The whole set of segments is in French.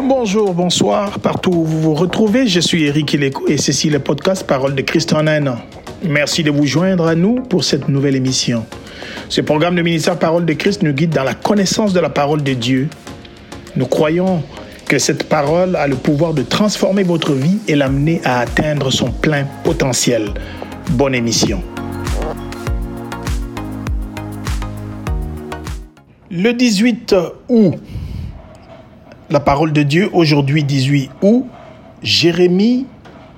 Bonjour, bonsoir, partout où vous vous retrouvez, je suis Eric et ceci est le podcast Parole de Christ en un an. Merci de vous joindre à nous pour cette nouvelle émission. Ce programme de ministère Parole de Christ nous guide dans la connaissance de la parole de Dieu. Nous croyons que cette parole a le pouvoir de transformer votre vie et l'amener à atteindre son plein potentiel. Bonne émission. Le 18 août, la parole de Dieu, aujourd'hui 18 août, Jérémie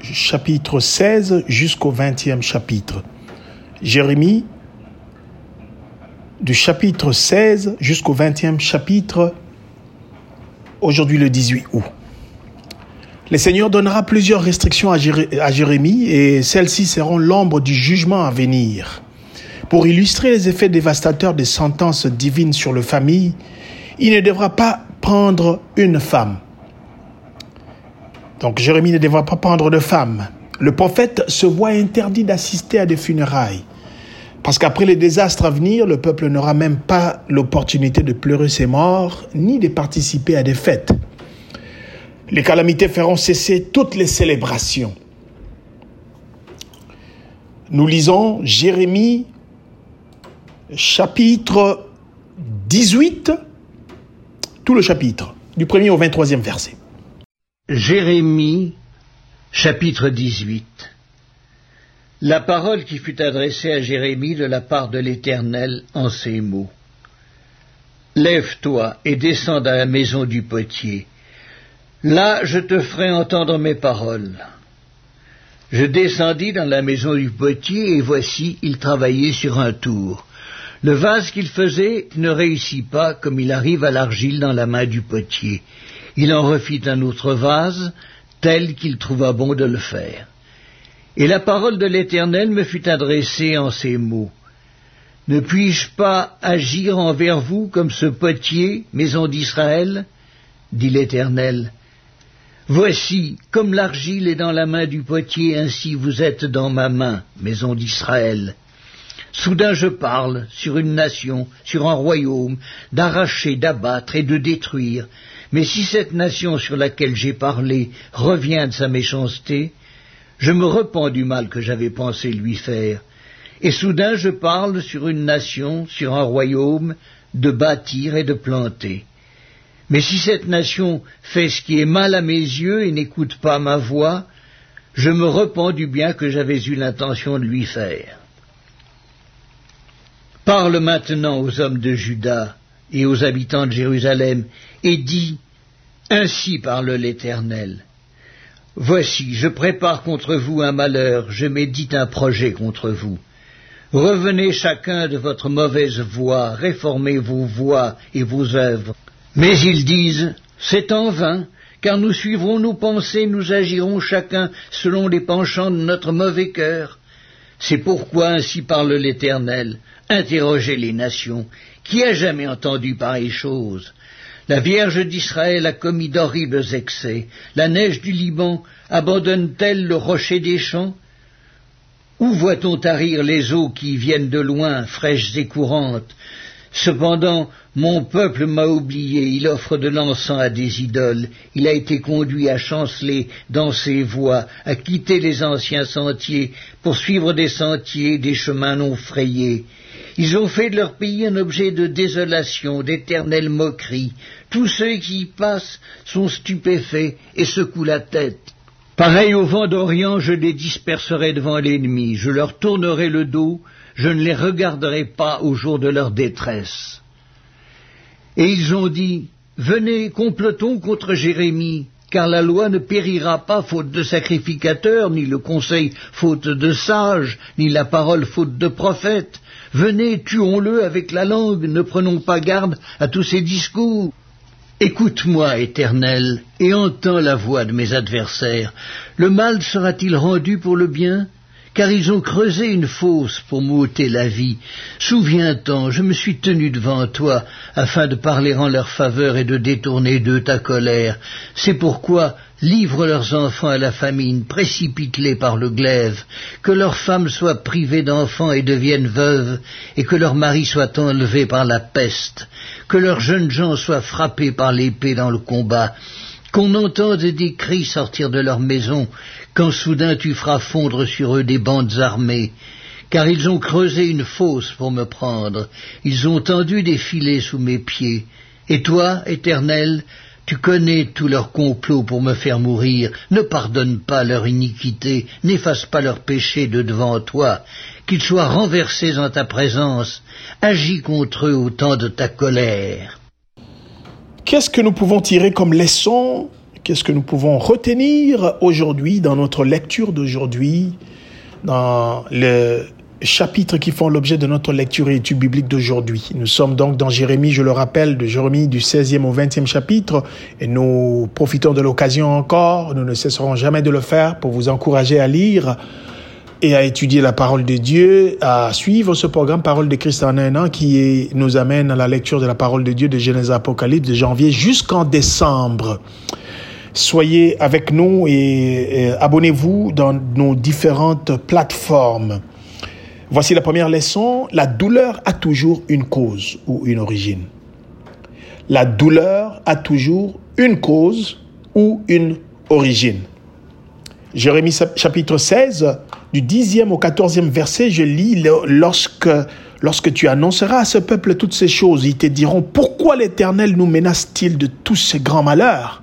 chapitre 16 jusqu'au 20e chapitre. Jérémie du chapitre 16 jusqu'au 20e chapitre, aujourd'hui le 18 août. Le Seigneur donnera plusieurs restrictions à, Jérémie et celles-ci seront l'ombre du jugement à venir. Pour illustrer les effets dévastateurs des sentences divines sur le famille, il ne devra pas prendre une femme. Donc Jérémie ne devra pas prendre de femme. Le prophète se voit interdit d'assister à des funérailles. Parce qu'après les désastres à venir, le peuple n'aura même pas l'opportunité de pleurer ses morts, ni de participer à des fêtes. Les calamités feront cesser toutes les célébrations. Nous lisons Jérémie chapitre 18, tout le chapitre, du premier au 23e verset. Jérémie, chapitre 18 La parole qui fut adressée à Jérémie de la part de l'Éternel en ces mots. Lève-toi et descends à la maison du potier. Là je te ferai entendre mes paroles. Je descendis dans la maison du potier, et voici, il travaillait sur un tour. Le vase qu'il faisait ne réussit pas comme il arrive à l'argile dans la main du potier. Il en refit un autre vase, tel qu'il trouva bon de le faire. Et la parole de l'Éternel me fut adressée en ces mots. Ne puis-je pas agir envers vous comme ce potier, maison d'Israël? dit l'Éternel. Voici, comme l'argile est dans la main du potier, ainsi vous êtes dans ma main, maison d'Israël. Soudain je parle sur une nation, sur un royaume, d'arracher, d'abattre et de détruire. Mais si cette nation sur laquelle j'ai parlé revient de sa méchanceté, je me repens du mal que j'avais pensé lui faire. Et soudain je parle sur une nation, sur un royaume, de bâtir et de planter. Mais si cette nation fait ce qui est mal à mes yeux et n'écoute pas ma voix, je me repens du bien que j'avais eu l'intention de lui faire. Parle maintenant aux hommes de Juda et aux habitants de Jérusalem, et dis, Ainsi parle l'Éternel. Voici, je prépare contre vous un malheur, je médite un projet contre vous. Revenez chacun de votre mauvaise voie, réformez vos voies et vos œuvres. Mais ils disent, c'est en vain, car nous suivrons nos pensées, nous agirons chacun selon les penchants de notre mauvais cœur. C'est pourquoi ainsi parle l'Éternel. Interrogez les nations. Qui a jamais entendu pareille chose? La Vierge d'Israël a commis d'horribles excès. La neige du Liban abandonne-t-elle le rocher des champs? Où voit-on tarir les eaux qui viennent de loin, fraîches et courantes? Cependant, mon peuple m'a oublié, il offre de l'encens à des idoles, il a été conduit à chanceler dans ses voies, à quitter les anciens sentiers, pour suivre des sentiers, des chemins non frayés. Ils ont fait de leur pays un objet de désolation, d'éternelle moquerie. Tous ceux qui y passent sont stupéfaits et secouent la tête. Pareil au vent d'Orient, je les disperserai devant l'ennemi, je leur tournerai le dos, je ne les regarderai pas au jour de leur détresse. Et ils ont dit, Venez, complotons contre Jérémie, car la loi ne périra pas faute de sacrificateurs, ni le conseil faute de sages, ni la parole faute de prophètes. Venez, tuons-le avec la langue, ne prenons pas garde à tous ces discours. Écoute-moi, Éternel, et entends la voix de mes adversaires. Le mal sera-t-il rendu pour le bien? Car ils ont creusé une fosse pour m'ôter la vie. Souviens-t'en, je me suis tenu devant toi, afin de parler en leur faveur et de détourner d'eux ta colère. C'est pourquoi livre leurs enfants à la famine, précipite-les par le glaive, que leurs femmes soient privées d'enfants et deviennent veuves, et que leurs maris soient enlevés par la peste, que leurs jeunes gens soient frappés par l'épée dans le combat, qu'on entende des cris sortir de leur maison, quand soudain tu feras fondre sur eux des bandes armées, car ils ont creusé une fosse pour me prendre, ils ont tendu des filets sous mes pieds. Et toi, Éternel, tu connais tous leurs complots pour me faire mourir, ne pardonne pas leur iniquité, n'efface pas leurs péchés de devant toi, qu'ils soient renversés en ta présence, agis contre eux au temps de ta colère. Qu'est-ce que nous pouvons tirer comme leçon Qu'est-ce que nous pouvons retenir aujourd'hui dans notre lecture d'aujourd'hui, dans le chapitres qui font l'objet de notre lecture et étude biblique d'aujourd'hui? Nous sommes donc dans Jérémie, je le rappelle, de Jérémie du 16e au 20e chapitre, et nous profitons de l'occasion encore, nous ne cesserons jamais de le faire pour vous encourager à lire et à étudier la parole de Dieu, à suivre ce programme Parole de Christ en un an qui nous amène à la lecture de la parole de Dieu de Genèse Apocalypse de janvier jusqu'en décembre. Soyez avec nous et abonnez-vous dans nos différentes plateformes. Voici la première leçon. La douleur a toujours une cause ou une origine. La douleur a toujours une cause ou une origine. Jérémie chapitre 16, du 10e au 14e verset, je lis lorsque, lorsque tu annonceras à ce peuple toutes ces choses, ils te diront, pourquoi l'Éternel nous menace-t-il de tous ces grands malheurs?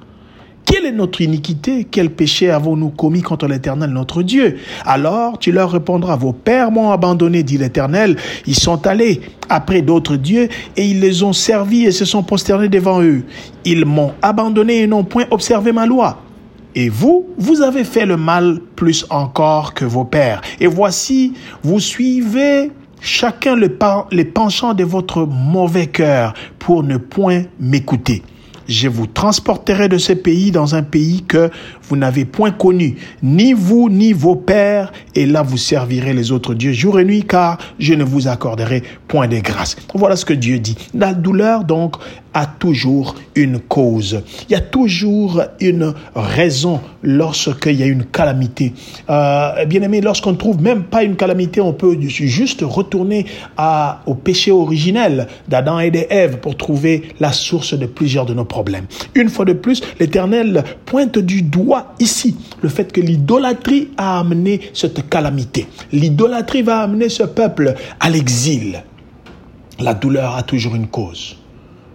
Quelle est notre iniquité? Quel péché avons-nous commis contre l'Éternel notre Dieu? Alors tu leur répondras, vos pères m'ont abandonné, dit l'Éternel. Ils sont allés après d'autres dieux et ils les ont servis et se sont prosternés devant eux. Ils m'ont abandonné et n'ont point observé ma loi. Et vous, vous avez fait le mal plus encore que vos pères. Et voici, vous suivez chacun les penchants de votre mauvais cœur pour ne point m'écouter je vous transporterai de ce pays dans un pays que vous n'avez point connu, ni vous ni vos pères, et là vous servirez les autres dieux jour et nuit, car je ne vous accorderai point de grâce. Voilà ce que Dieu dit. La douleur, donc, a toujours une cause. Il y a toujours une raison lorsqu'il y a une calamité. Euh, bien aimé, lorsqu'on ne trouve même pas une calamité, on peut juste retourner au péché originel d'Adam et d'Ève pour trouver la source de plusieurs de nos problèmes. Une fois de plus, l'Éternel pointe du doigt ici le fait que l'idolâtrie a amené cette calamité. L'idolâtrie va amener ce peuple à l'exil. La douleur a toujours une cause.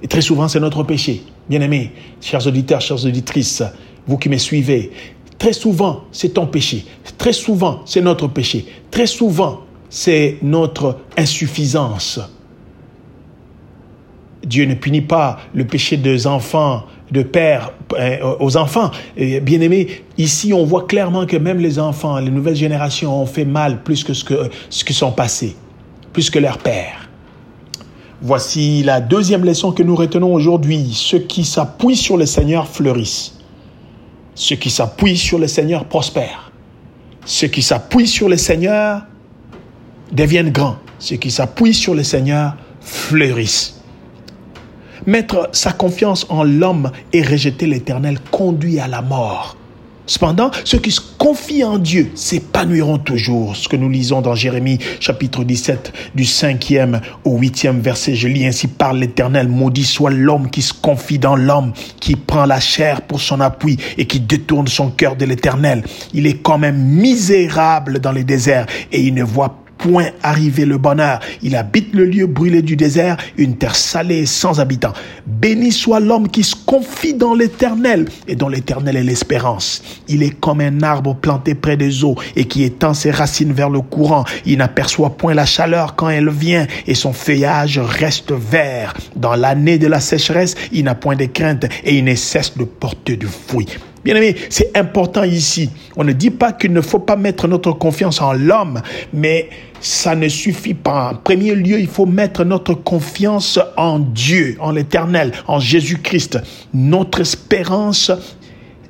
Et très souvent, c'est notre péché. Bien-aimés, chers auditeurs, chères auditrices, vous qui me suivez, très souvent, c'est ton péché. Très souvent, c'est notre péché. Très souvent, c'est notre insuffisance. Dieu ne punit pas le péché des enfants, de père euh, aux enfants. Bien aimés, ici on voit clairement que même les enfants, les nouvelles générations ont fait mal plus que ce que ce qui sont passés, plus que leur père. Voici la deuxième leçon que nous retenons aujourd'hui. Ceux qui s'appuient sur le Seigneur fleurissent. Ceux qui s'appuient sur le Seigneur prospèrent. Ceux qui s'appuient sur le Seigneur deviennent grands. Ceux qui s'appuient sur le Seigneur fleurissent. Mettre sa confiance en l'homme et rejeter l'Éternel conduit à la mort. Cependant, ceux qui se confient en Dieu s'épanouiront toujours. Ce que nous lisons dans Jérémie chapitre 17 du 5e au 8e verset, je lis ainsi par l'Éternel, maudit soit l'homme qui se confie dans l'homme, qui prend la chair pour son appui et qui détourne son cœur de l'Éternel. Il est quand même misérable dans les déserts et il ne voit point arriver le bonheur. Il habite le lieu brûlé du désert, une terre salée sans habitants. Béni soit l'homme qui se confie dans l'éternel et dont l'éternel est l'espérance. Il est comme un arbre planté près des eaux et qui étend ses racines vers le courant. Il n'aperçoit point la chaleur quand elle vient et son feuillage reste vert. Dans l'année de la sécheresse, il n'a point de crainte et il ne cesse de porter du fruit. Bien aimé, c'est important ici. On ne dit pas qu'il ne faut pas mettre notre confiance en l'homme, mais ça ne suffit pas. En premier lieu, il faut mettre notre confiance en Dieu, en l'Éternel, en Jésus-Christ. Notre espérance,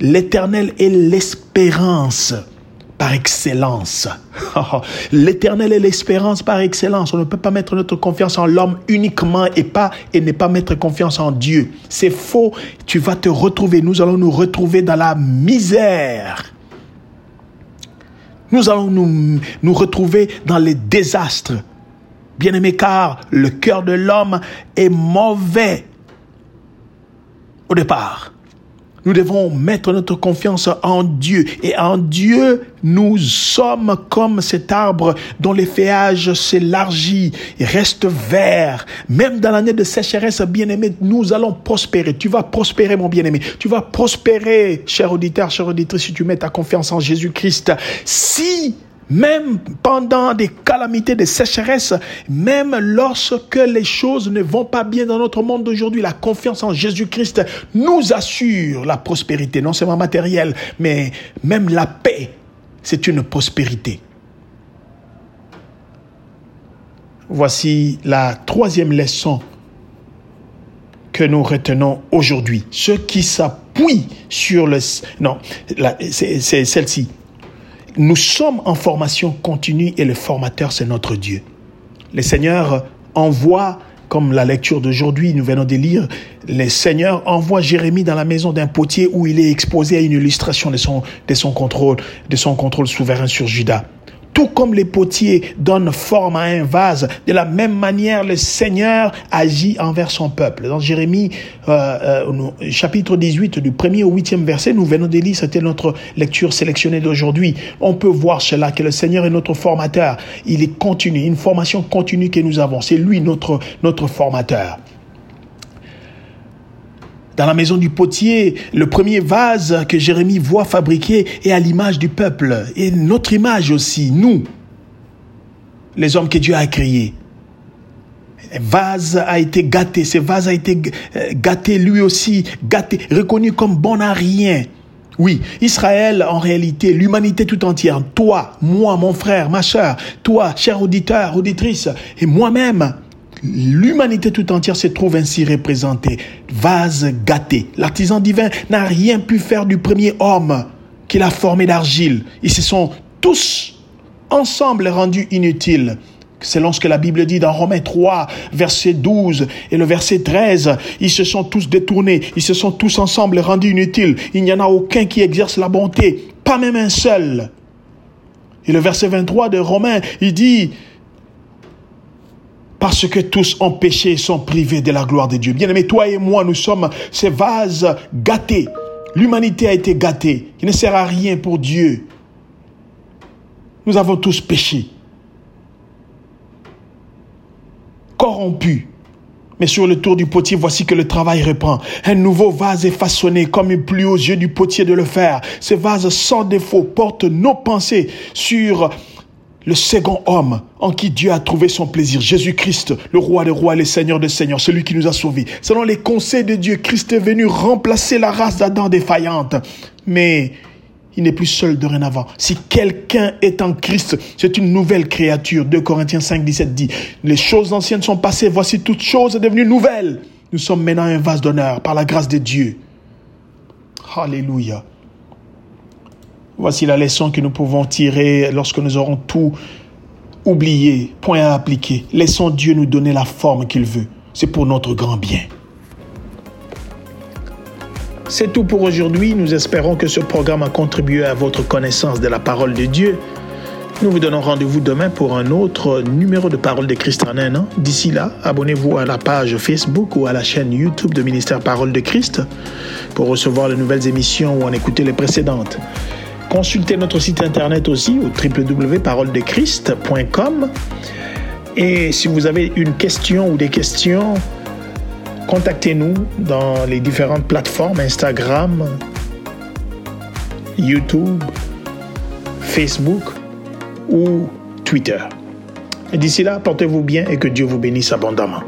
l'Éternel est l'espérance par excellence. L'éternel est l'espérance par excellence. On ne peut pas mettre notre confiance en l'homme uniquement et pas et ne pas mettre confiance en Dieu. C'est faux. Tu vas te retrouver. Nous allons nous retrouver dans la misère. Nous allons nous, nous retrouver dans les désastres. Bien aimé, car le cœur de l'homme est mauvais au départ. Nous devons mettre notre confiance en Dieu. Et en Dieu, nous sommes comme cet arbre dont les feuillages s'élargit et reste vert. Même dans l'année de sécheresse, bien-aimé, nous allons prospérer. Tu vas prospérer, mon bien-aimé. Tu vas prospérer, cher auditeur, cher auditrice, si tu mets ta confiance en Jésus-Christ. Si même pendant des calamités, des sécheresses, même lorsque les choses ne vont pas bien dans notre monde d'aujourd'hui, la confiance en Jésus-Christ nous assure la prospérité, non seulement matérielle, mais même la paix. C'est une prospérité. Voici la troisième leçon que nous retenons aujourd'hui. Ceux qui s'appuient sur le... Non, c'est celle-ci nous sommes en formation continue et le formateur, c'est notre Dieu. Le Seigneur envoie, comme la lecture d'aujourd'hui, nous venons de lire, le Seigneur envoie Jérémie dans la maison d'un potier où il est exposé à une illustration de son, contrôle, de son contrôle souverain sur Judas. Tout comme les potiers donnent forme à un vase, de la même manière le Seigneur agit envers son peuple. Dans Jérémie euh, euh, chapitre 18 du premier au huitième verset, nous venons de lire, c'était notre lecture sélectionnée d'aujourd'hui. On peut voir cela, que le Seigneur est notre formateur. Il est continu, une formation continue que nous avons. C'est lui notre, notre formateur dans la maison du potier, le premier vase que Jérémie voit fabriquer est à l'image du peuple, et notre image aussi, nous, les hommes que Dieu a créés. Le vase a été gâté, ce vase a été euh, gâté lui aussi, gâté, reconnu comme bon à rien. Oui, Israël, en réalité, l'humanité tout entière, toi, moi, mon frère, ma soeur, toi, cher auditeur, auditrice, et moi-même, L'humanité tout entière se trouve ainsi représentée. Vase gâté. L'artisan divin n'a rien pu faire du premier homme qu'il a formé d'argile. Ils se sont tous ensemble rendus inutiles. Selon ce que la Bible dit dans Romains 3, verset 12 et le verset 13, ils se sont tous détournés, ils se sont tous ensemble rendus inutiles. Il n'y en a aucun qui exerce la bonté, pas même un seul. Et le verset 23 de Romains, il dit, parce que tous ont péché et sont privés de la gloire de Dieu. Bien aimé, toi et moi, nous sommes ces vases gâtés. L'humanité a été gâtée. Il ne sert à rien pour Dieu. Nous avons tous péché. Corrompus. Mais sur le tour du potier, voici que le travail reprend. Un nouveau vase est façonné comme il plut aux yeux du potier de le faire. Ce vase sans défaut porte nos pensées sur le second homme en qui Dieu a trouvé son plaisir, Jésus-Christ, le roi des rois le seigneur des seigneurs, celui qui nous a sauvés. Selon les conseils de Dieu, Christ est venu remplacer la race d'Adam défaillante. Mais il n'est plus seul dorénavant. Si quelqu'un est en Christ, c'est une nouvelle créature. 2 Corinthiens 5, 17 dit, les choses anciennes sont passées, voici toutes choses devenues nouvelles. Nous sommes maintenant un vase d'honneur par la grâce de Dieu. Alléluia. Voici la leçon que nous pouvons tirer lorsque nous aurons tout oublié, point à appliquer. Laissons Dieu nous donner la forme qu'il veut. C'est pour notre grand bien. C'est tout pour aujourd'hui. Nous espérons que ce programme a contribué à votre connaissance de la parole de Dieu. Nous vous donnons rendez-vous demain pour un autre numéro de Parole de Christ en un an. D'ici là, abonnez-vous à la page Facebook ou à la chaîne YouTube de Ministère Parole de Christ pour recevoir les nouvelles émissions ou en écouter les précédentes. Consultez notre site internet aussi au www.paroledechrist.com. Et si vous avez une question ou des questions, contactez-nous dans les différentes plateformes Instagram, YouTube, Facebook ou Twitter. D'ici là, portez-vous bien et que Dieu vous bénisse abondamment.